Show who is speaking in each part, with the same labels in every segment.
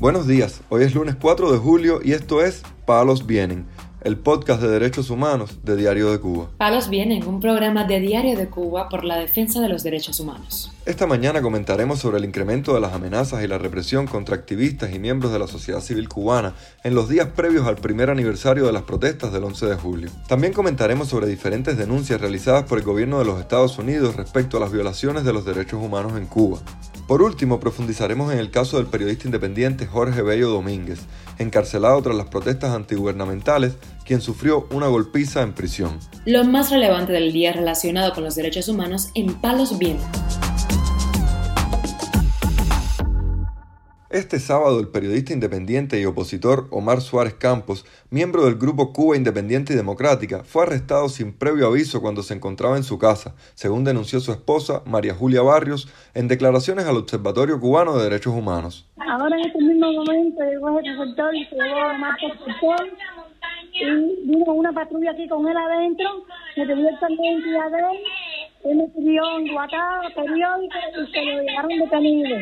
Speaker 1: Buenos días, hoy es lunes 4 de julio y esto es Palos Vienen el podcast de derechos humanos de Diario de Cuba.
Speaker 2: Palos Vienen, un programa de Diario de Cuba por la defensa de los derechos humanos.
Speaker 1: Esta mañana comentaremos sobre el incremento de las amenazas y la represión contra activistas y miembros de la sociedad civil cubana en los días previos al primer aniversario de las protestas del 11 de julio. También comentaremos sobre diferentes denuncias realizadas por el gobierno de los Estados Unidos respecto a las violaciones de los derechos humanos en Cuba. Por último, profundizaremos en el caso del periodista independiente Jorge Bello Domínguez, encarcelado tras las protestas antigubernamentales, quien sufrió una golpiza en prisión.
Speaker 2: Lo más relevante del día relacionado con los derechos humanos en Palos Vientos.
Speaker 1: Este sábado el periodista independiente y opositor Omar Suárez Campos, miembro del grupo Cuba Independiente y Democrática, fue arrestado sin previo aviso cuando se encontraba en su casa, según denunció su esposa María Julia Barrios en declaraciones al Observatorio Cubano de Derechos Humanos.
Speaker 3: Ahora en este mismo momento llegó el receptor y se llevó a Omar y vino una patrulla aquí con él adentro, me pidió también identidad de él, él me pidió en WhatsApp, periódico y se lo llevaron detenido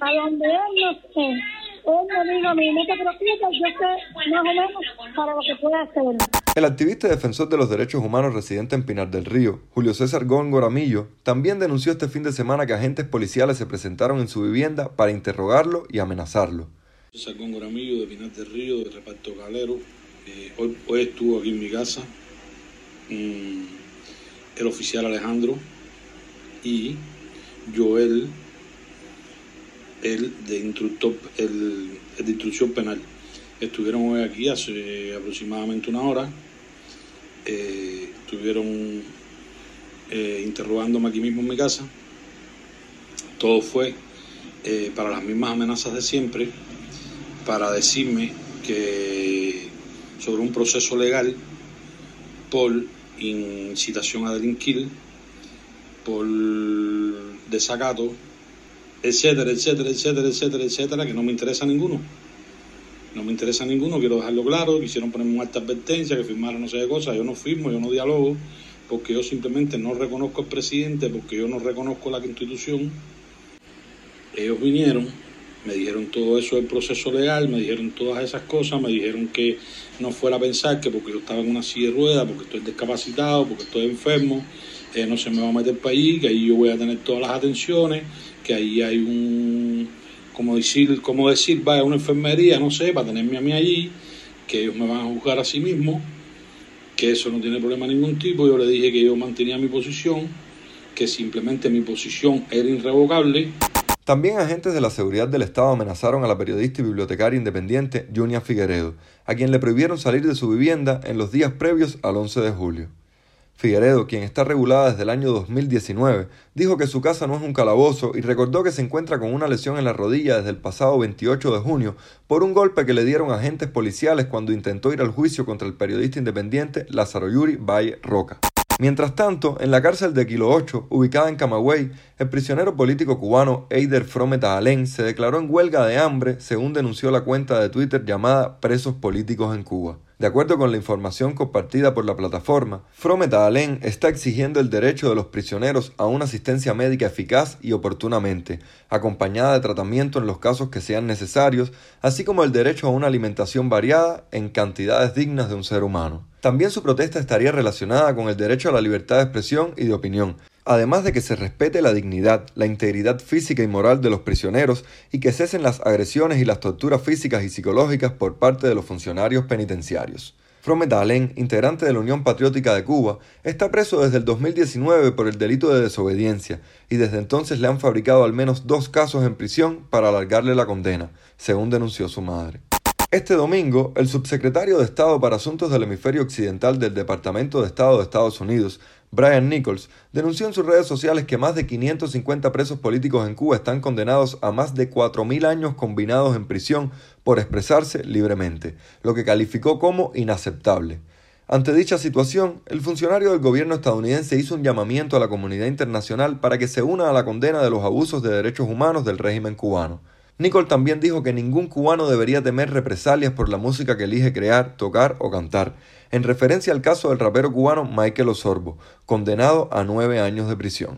Speaker 3: a donde él no sé. Él me dijo a mí, no te preocupes, yo sé más o menos para lo que puede hacer.
Speaker 1: El activista y defensor de los derechos humanos residente en Pinar del Río, Julio César Góngora también denunció este fin de semana que agentes policiales se presentaron en su vivienda para interrogarlo y amenazarlo.
Speaker 4: César Góngora de Pinar del Río, de Reparto Calero, eh, hoy, hoy, estuvo aquí en mi casa mm, el oficial Alejandro y Joel el de instructor, el, de instrucción penal. Estuvieron hoy aquí hace aproximadamente una hora. Eh, estuvieron eh, interrogándome aquí mismo en mi casa. Todo fue eh, para las mismas amenazas de siempre, para decirme que sobre un proceso legal por incitación a delinquir, por desacato etcétera, etcétera, etcétera, etcétera, etcétera, que no me interesa ninguno. No me interesa ninguno, quiero dejarlo claro, quisieron ponerme una alta advertencia, que firmaron no sé qué cosas, yo no firmo, yo no dialogo, porque yo simplemente no reconozco al presidente, porque yo no reconozco la constitución. Ellos vinieron, me dijeron todo eso del proceso legal, me dijeron todas esas cosas, me dijeron que no fuera a pensar que porque yo estaba en una silla de ruedas, porque estoy discapacitado, porque estoy enfermo, eh, no se me va a meter para allí, que ahí yo voy a tener todas las atenciones, que ahí hay un, como decir, como decir, vaya, una enfermería, no sé, para tenerme a mí allí, que ellos me van a juzgar a sí mismos, que eso no tiene problema ningún tipo. Yo le dije que yo mantenía mi posición, que simplemente mi posición era irrevocable.
Speaker 1: También agentes de la seguridad del Estado amenazaron a la periodista y bibliotecaria independiente Junia Figueredo, a quien le prohibieron salir de su vivienda en los días previos al 11 de julio. Figueredo, quien está regulada desde el año 2019, dijo que su casa no es un calabozo y recordó que se encuentra con una lesión en la rodilla desde el pasado 28 de junio por un golpe que le dieron agentes policiales cuando intentó ir al juicio contra el periodista independiente Lázaro Yuri Valle Roca. Mientras tanto, en la cárcel de Kilo 8, ubicada en Camagüey, el prisionero político cubano Eider Frometa Alén se declaró en huelga de hambre, según denunció la cuenta de Twitter llamada Presos Políticos en Cuba. De acuerdo con la información compartida por la plataforma, Frometa Alén está exigiendo el derecho de los prisioneros a una asistencia médica eficaz y oportunamente, acompañada de tratamiento en los casos que sean necesarios, así como el derecho a una alimentación variada en cantidades dignas de un ser humano. También su protesta estaría relacionada con el derecho a la libertad de expresión y de opinión, además de que se respete la dignidad, la integridad física y moral de los prisioneros y que cesen las agresiones y las torturas físicas y psicológicas por parte de los funcionarios penitenciarios. Fromet Allen, integrante de la Unión Patriótica de Cuba, está preso desde el 2019 por el delito de desobediencia y desde entonces le han fabricado al menos dos casos en prisión para alargarle la condena, según denunció su madre. Este domingo, el subsecretario de Estado para Asuntos del Hemisferio Occidental del Departamento de Estado de Estados Unidos, Brian Nichols, denunció en sus redes sociales que más de 550 presos políticos en Cuba están condenados a más de 4.000 años combinados en prisión por expresarse libremente, lo que calificó como inaceptable. Ante dicha situación, el funcionario del gobierno estadounidense hizo un llamamiento a la comunidad internacional para que se una a la condena de los abusos de derechos humanos del régimen cubano. Nicole también dijo que ningún cubano debería temer represalias por la música que elige crear, tocar o cantar, en referencia al caso del rapero cubano Michael Osorbo, condenado a nueve años de prisión.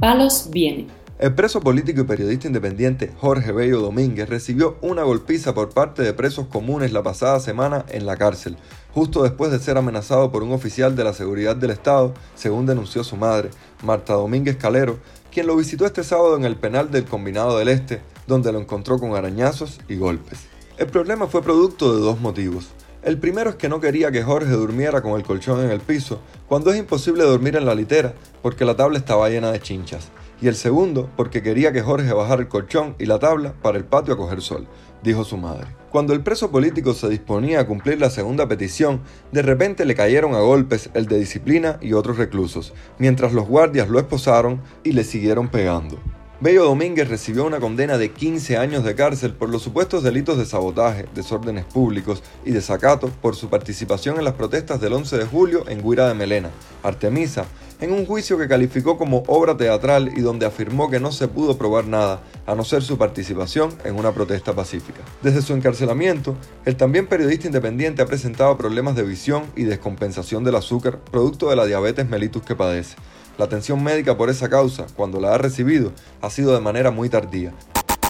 Speaker 2: Palos viene.
Speaker 1: El preso político y periodista independiente Jorge Bello Domínguez recibió una golpiza por parte de presos comunes la pasada semana en la cárcel, justo después de ser amenazado por un oficial de la seguridad del Estado, según denunció su madre, Marta Domínguez Calero, quien lo visitó este sábado en el penal del Combinado del Este, donde lo encontró con arañazos y golpes. El problema fue producto de dos motivos. El primero es que no quería que Jorge durmiera con el colchón en el piso, cuando es imposible dormir en la litera porque la tabla estaba llena de chinchas y el segundo porque quería que Jorge bajara el colchón y la tabla para el patio a coger sol, dijo su madre. Cuando el preso político se disponía a cumplir la segunda petición, de repente le cayeron a golpes el de disciplina y otros reclusos, mientras los guardias lo esposaron y le siguieron pegando. Bello Domínguez recibió una condena de 15 años de cárcel por los supuestos delitos de sabotaje, desórdenes públicos y desacato por su participación en las protestas del 11 de julio en Guira de Melena, Artemisa, en un juicio que calificó como obra teatral y donde afirmó que no se pudo probar nada, a no ser su participación en una protesta pacífica. Desde su encarcelamiento, el también periodista independiente ha presentado problemas de visión y descompensación del azúcar, producto de la diabetes mellitus que padece. La atención médica por esa causa, cuando la ha recibido, ha sido de manera muy tardía,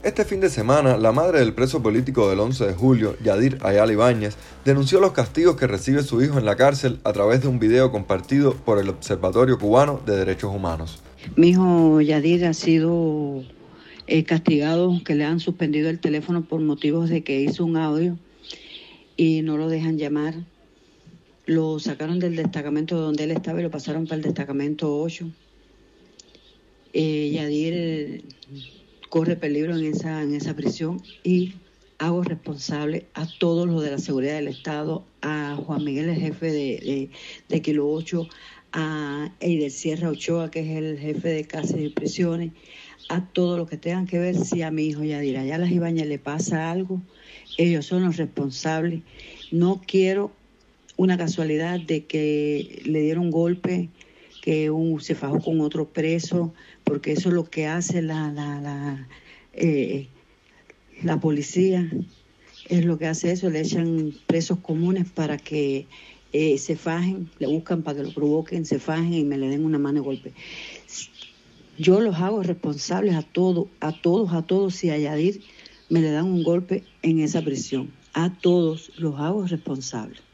Speaker 1: este fin de semana, la madre del preso político del 11 de julio, Yadir Ayala Ibáñez, denunció los castigos que recibe su hijo en la cárcel a través de un video compartido por el Observatorio Cubano de Derechos Humanos.
Speaker 5: Mi hijo Yadir ha sido eh, castigado, que le han suspendido el teléfono por motivos de que hizo un audio y no lo dejan llamar. Lo sacaron del destacamento donde él estaba y lo pasaron para el destacamento 8. Eh, Yadir corre peligro en esa, en esa prisión y hago responsable a todos los de la seguridad del Estado, a Juan Miguel, el jefe de, de, Kilo 8, a Eider Sierra Ochoa, que es el jefe de cárceles y prisiones, a todos los que tengan que ver si a mi hijo Yadira ya las Ibañas le pasa algo, ellos son los responsables. No quiero una casualidad de que le dieron golpe que un, se fajó con otro preso, porque eso es lo que hace la, la, la, eh, la policía, es lo que hace eso, le echan presos comunes para que eh, se fajen, le buscan para que lo provoquen, se fajen y me le den una mano de golpe. Yo los hago responsables a todos, a todos, a todos, si a me le dan un golpe en esa prisión. A todos los hago responsables.